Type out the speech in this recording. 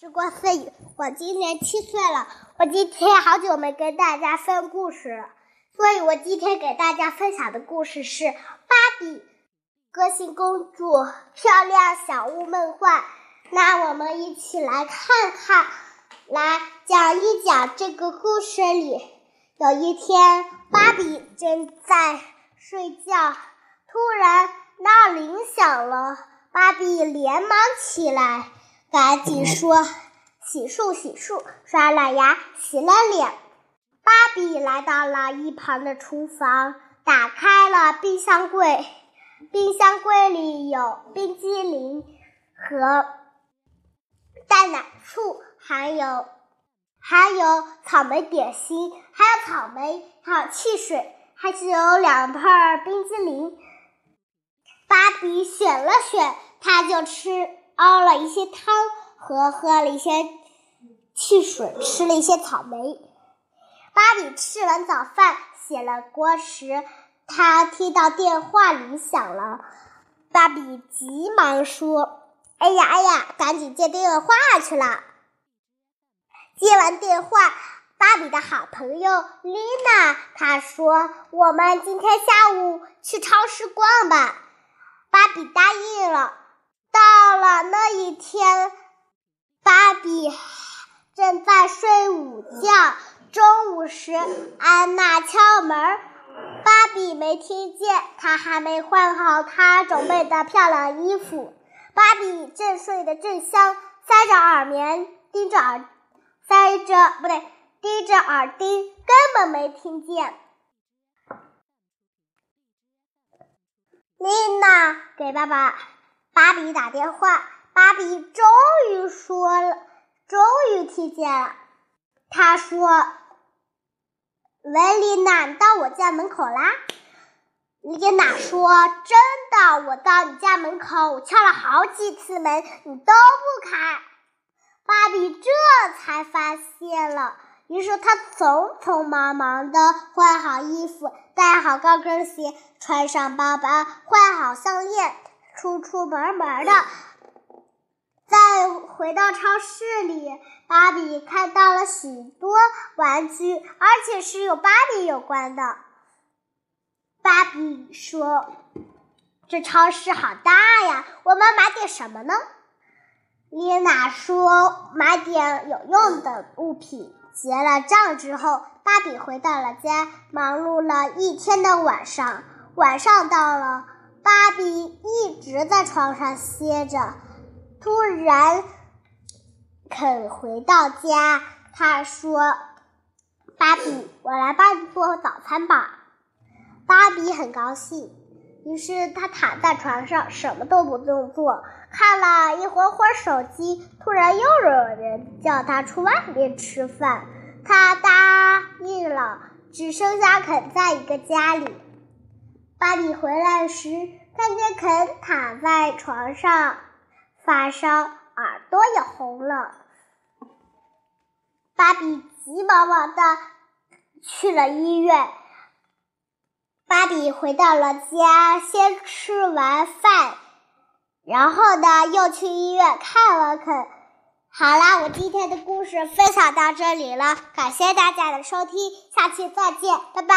时光飞语，我今年七岁了。我今天好久没跟大家分故事了，所以我今天给大家分享的故事是《芭比歌星公主漂亮小屋梦幻》。那我们一起来看看，来讲一讲这个故事里。有一天，芭比正在睡觉，突然闹铃响了，芭比连忙起来。赶紧说，洗漱洗漱，刷了牙，洗了脸。芭比来到了一旁的厨房，打开了冰箱柜。冰箱柜里有冰激凌和淡奶醋，还有还有草莓点心，还有草莓，还有汽水，还是有两片冰激凌。芭比选了选，他就吃。熬了一些汤和喝了一些汽水，吃了一些草莓。芭比吃完早饭，洗了锅时，她听到电话铃响了。芭比急忙说：“哎呀哎呀，赶紧接电话去了。”接完电话，芭比的好朋友丽娜她说：“我们今天下午去超市逛吧。”芭比答应了。到了那一天，芭比正在睡午觉。中午时，安娜敲门，芭比没听见，她还没换好她准备的漂亮衣服。芭比正睡得正香，塞着耳棉，盯着耳，塞着不对，盯着耳钉，根本没听见。丽娜给爸爸。芭比打电话，芭比终于说了，终于听见了。他说：“维丽娜，你到我家门口啦。”丽娜说：“真的，我到你家门口，我敲了好几次门，你都不开。”芭比这才发现了，于是他匆匆忙忙的换好衣服，戴好高跟鞋，穿上包包，换好项链。出出门门的，再回到超市里，芭比看到了许多玩具，而且是有芭比有关的。芭比说：“这超市好大呀，我们买点什么呢？”丽娜说：“买点有用的物品。”结了账之后，芭比回到了家，忙碌了一天的晚上，晚上到了。芭比一直在床上歇着，突然肯回到家。他说：“芭比，我来帮你做早餐吧。”芭比很高兴，于是他躺在床上，什么都不用做，看了一会会手机。突然又有人叫他去外面吃饭，他答应了，只剩下肯在一个家里。芭比回来时，看见肯躺在床上发烧，耳朵也红了。芭比急忙忙的去了医院。芭比回到了家，先吃完饭，然后呢，又去医院看了肯。好啦，我今天的故事分享到这里了，感谢大家的收听，下期再见，拜拜。